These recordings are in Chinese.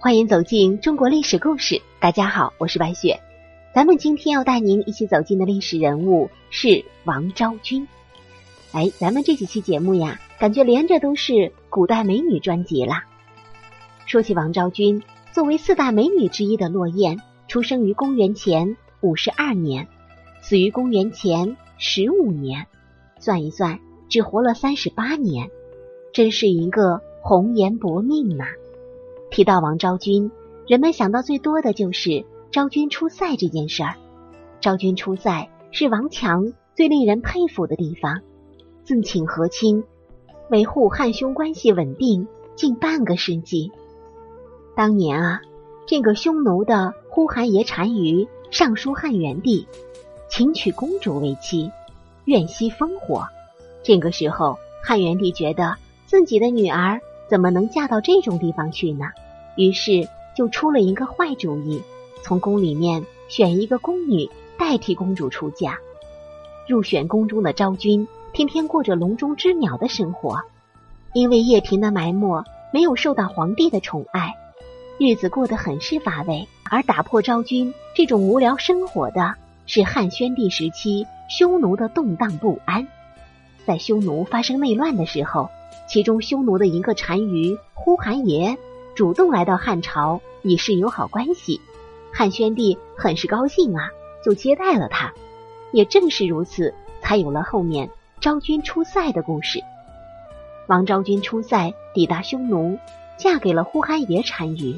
欢迎走进中国历史故事。大家好，我是白雪。咱们今天要带您一起走进的历史人物是王昭君。哎，咱们这几期节目呀，感觉连着都是古代美女专辑啦。说起王昭君，作为四大美女之一的落雁，出生于公元前五十二年，死于公元前十五年，算一算，只活了三十八年，真是一个红颜薄命呐。提到王昭君，人们想到最多的就是昭君出塞这件事儿。昭君出塞是王强最令人佩服的地方，自请和亲，维护汉匈关系稳定近半个世纪。当年啊，这个匈奴的呼韩邪单于上书汉元帝，请娶公主为妻，愿息烽火。这个时候，汉元帝觉得自己的女儿。怎么能嫁到这种地方去呢？于是就出了一个坏主意，从宫里面选一个宫女代替公主出嫁。入选宫中的昭君，天天过着笼中之鸟的生活，因为叶嫔的埋没，没有受到皇帝的宠爱，日子过得很是乏味。而打破昭君这种无聊生活的是汉宣帝时期匈奴的动荡不安。在匈奴发生内乱的时候。其中，匈奴的一个单于呼韩邪主动来到汉朝，以示友好关系。汉宣帝很是高兴啊，就接待了他。也正是如此，才有了后面昭君出塞的故事。王昭君出塞，抵达匈奴，嫁给了呼韩邪单于。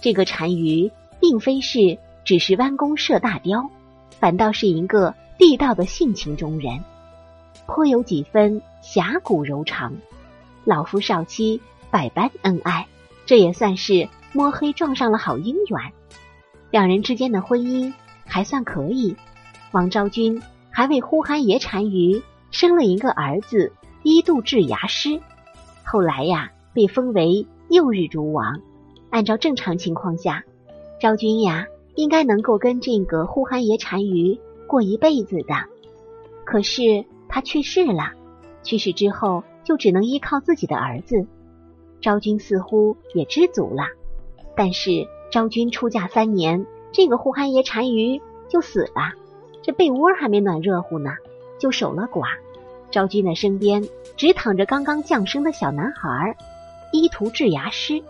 这个单于并非是只是弯弓射大雕，反倒是一个地道的性情中人，颇有几分侠骨柔肠。老夫少妻，百般恩爱，这也算是摸黑撞上了好姻缘。两人之间的婚姻还算可以。王昭君还为呼韩邪单于生了一个儿子伊度至牙师，后来呀被封为右日逐王。按照正常情况下，昭君呀应该能够跟这个呼韩邪单于过一辈子的。可是他去世了，去世之后。就只能依靠自己的儿子，昭君似乎也知足了。但是昭君出嫁三年，这个呼韩邪单于就死了，这被窝还没暖热乎呢，就守了寡。昭君的身边只躺着刚刚降生的小男孩医徒治牙师，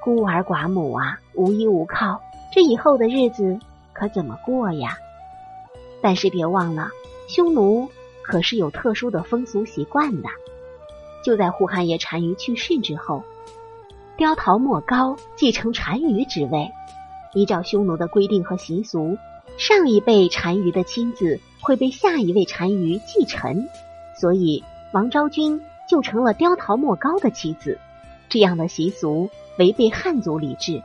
孤儿寡母啊，无依无靠，这以后的日子可怎么过呀？但是别忘了，匈奴。可是有特殊的风俗习惯的。就在呼韩邪单于去世之后，刁陶莫高继承单于之位。依照匈奴的规定和习俗，上一辈单于的亲子会被下一位单于继承，所以王昭君就成了刁陶莫高的妻子。这样的习俗违背汉族礼制，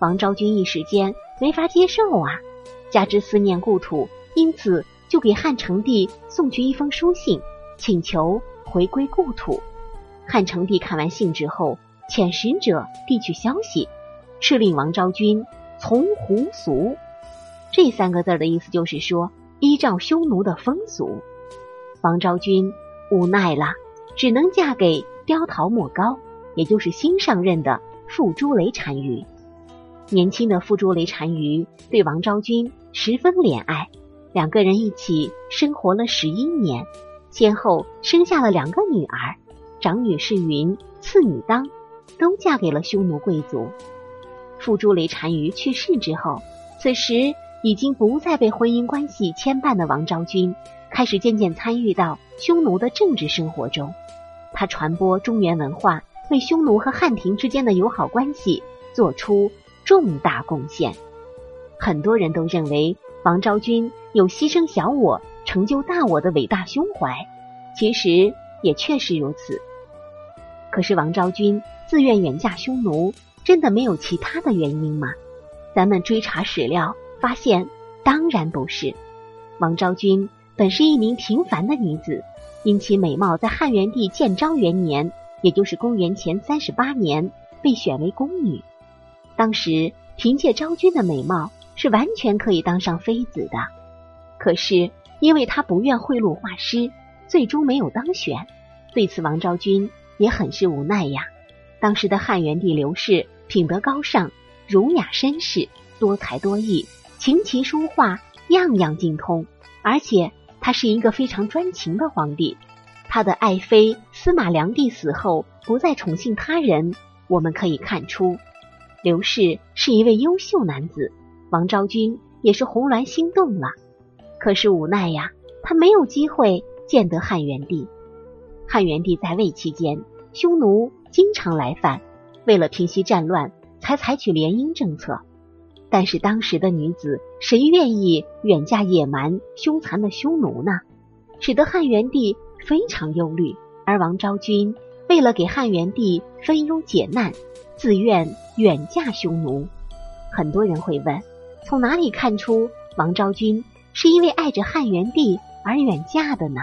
王昭君一时间没法接受啊，加之思念故土，因此。就给汉成帝送去一封书信，请求回归故土。汉成帝看完信之后，遣使者递去消息，敕令王昭君从胡俗。这三个字的意思就是说，依照匈奴的风俗。王昭君无奈了，只能嫁给刁陶莫高，也就是新上任的傅朱雷单于。年轻的傅朱雷单于对王昭君十分怜爱。两个人一起生活了十一年，先后生下了两个女儿，长女是云，次女当，都嫁给了匈奴贵族。傅朱雷单于去世之后，此时已经不再被婚姻关系牵绊的王昭君，开始渐渐参与到匈奴的政治生活中。他传播中原文化，为匈奴和汉庭之间的友好关系做出重大贡献。很多人都认为王昭君。有牺牲小我、成就大我的伟大胸怀，其实也确实如此。可是王昭君自愿远嫁匈奴，真的没有其他的原因吗？咱们追查史料发现，当然不是。王昭君本是一名平凡的女子，因其美貌，在汉元帝建昭元年，也就是公元前三十八年，被选为宫女。当时凭借昭君的美貌，是完全可以当上妃子的。可是，因为她不愿贿赂画师，最终没有当选。对此，王昭君也很是无奈呀。当时的汉元帝刘氏品德高尚，儒雅绅士，多才多艺，琴棋书画样样精通。而且他是一个非常专情的皇帝。他的爱妃司马良娣死后不再宠幸他人，我们可以看出刘氏是一位优秀男子。王昭君也是红鸾心动了，可是无奈呀，他没有机会建得汉元帝。汉元帝在位期间，匈奴经常来犯，为了平息战乱，才采取联姻政策。但是当时的女子谁愿意远嫁野蛮凶残的匈奴呢？使得汉元帝非常忧虑。而王昭君为了给汉元帝分忧解难，自愿远嫁匈奴。很多人会问。从哪里看出王昭君是因为爱着汉元帝而远嫁的呢？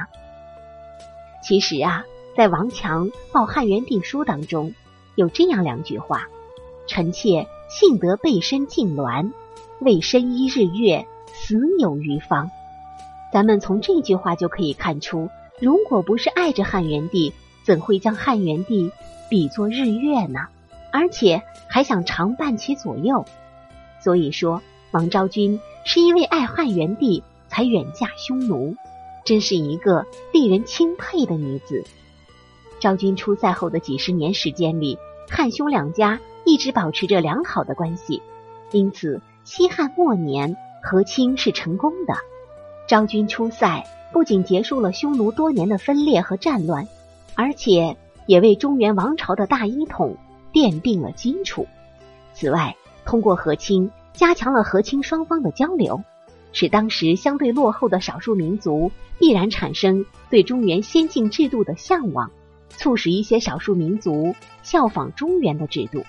其实啊，在王强报汉元帝书当中有这样两句话：“臣妾幸得背身晋鸾，为身依日月，死有余方。”咱们从这句话就可以看出，如果不是爱着汉元帝，怎会将汉元帝比作日月呢？而且还想常伴其左右。所以说。王昭君是因为爱汉元帝才远嫁匈奴，真是一个令人钦佩的女子。昭君出塞后的几十年时间里，汉匈两家一直保持着良好的关系，因此西汉末年和亲是成功的。昭君出塞不仅结束了匈奴多年的分裂和战乱，而且也为中原王朝的大一统奠定了基础。此外，通过和亲。加强了和亲双方的交流，使当时相对落后的少数民族必然产生对中原先进制度的向往，促使一些少数民族效仿中原的制度。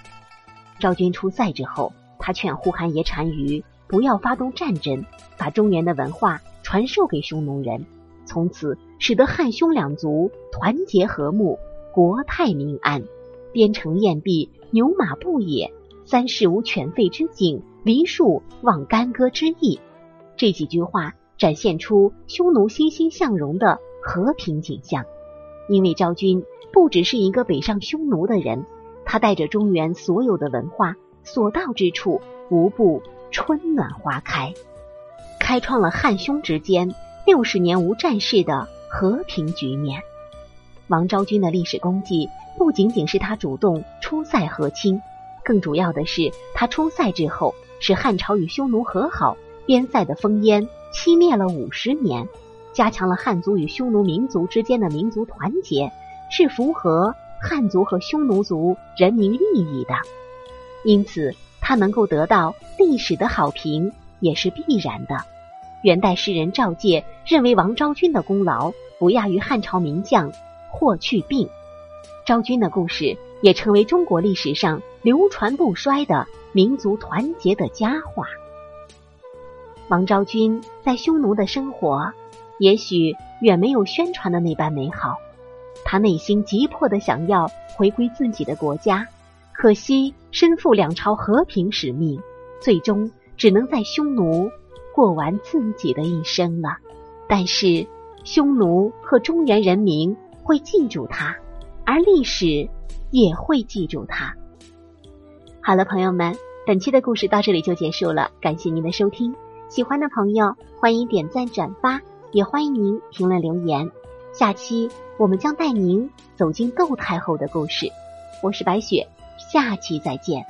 昭君出塞之后，他劝呼韩邪单于不要发动战争，把中原的文化传授给匈奴人，从此使得汉匈两族团结和睦，国泰民安，边城偃壁，牛马不野，三世无犬吠之景。梨树望干戈之意，这几句话展现出匈奴欣欣向荣的和平景象。因为昭君不只是一个北上匈奴的人，她带着中原所有的文化，所到之处无不春暖花开，开创了汉匈之间六十年无战事的和平局面。王昭君的历史功绩不仅仅是她主动出塞和亲，更主要的是她出塞之后。使汉朝与匈奴和好，边塞的烽烟熄灭了五十年，加强了汉族与匈奴民族之间的民族团结，是符合汉族和匈奴族人民利益的。因此，他能够得到历史的好评也是必然的。元代诗人赵介认为王昭君的功劳不亚于汉朝名将霍去病。昭君的故事也成为中国历史上流传不衰的。民族团结的佳话。王昭君在匈奴的生活，也许远没有宣传的那般美好。他内心急迫的想要回归自己的国家，可惜身负两朝和平使命，最终只能在匈奴过完自己的一生了。但是，匈奴和中原人民会记住他，而历史也会记住他。好了，朋友们，本期的故事到这里就结束了。感谢您的收听，喜欢的朋友欢迎点赞转发，也欢迎您评论留言。下期我们将带您走进窦太后的故事。我是白雪，下期再见。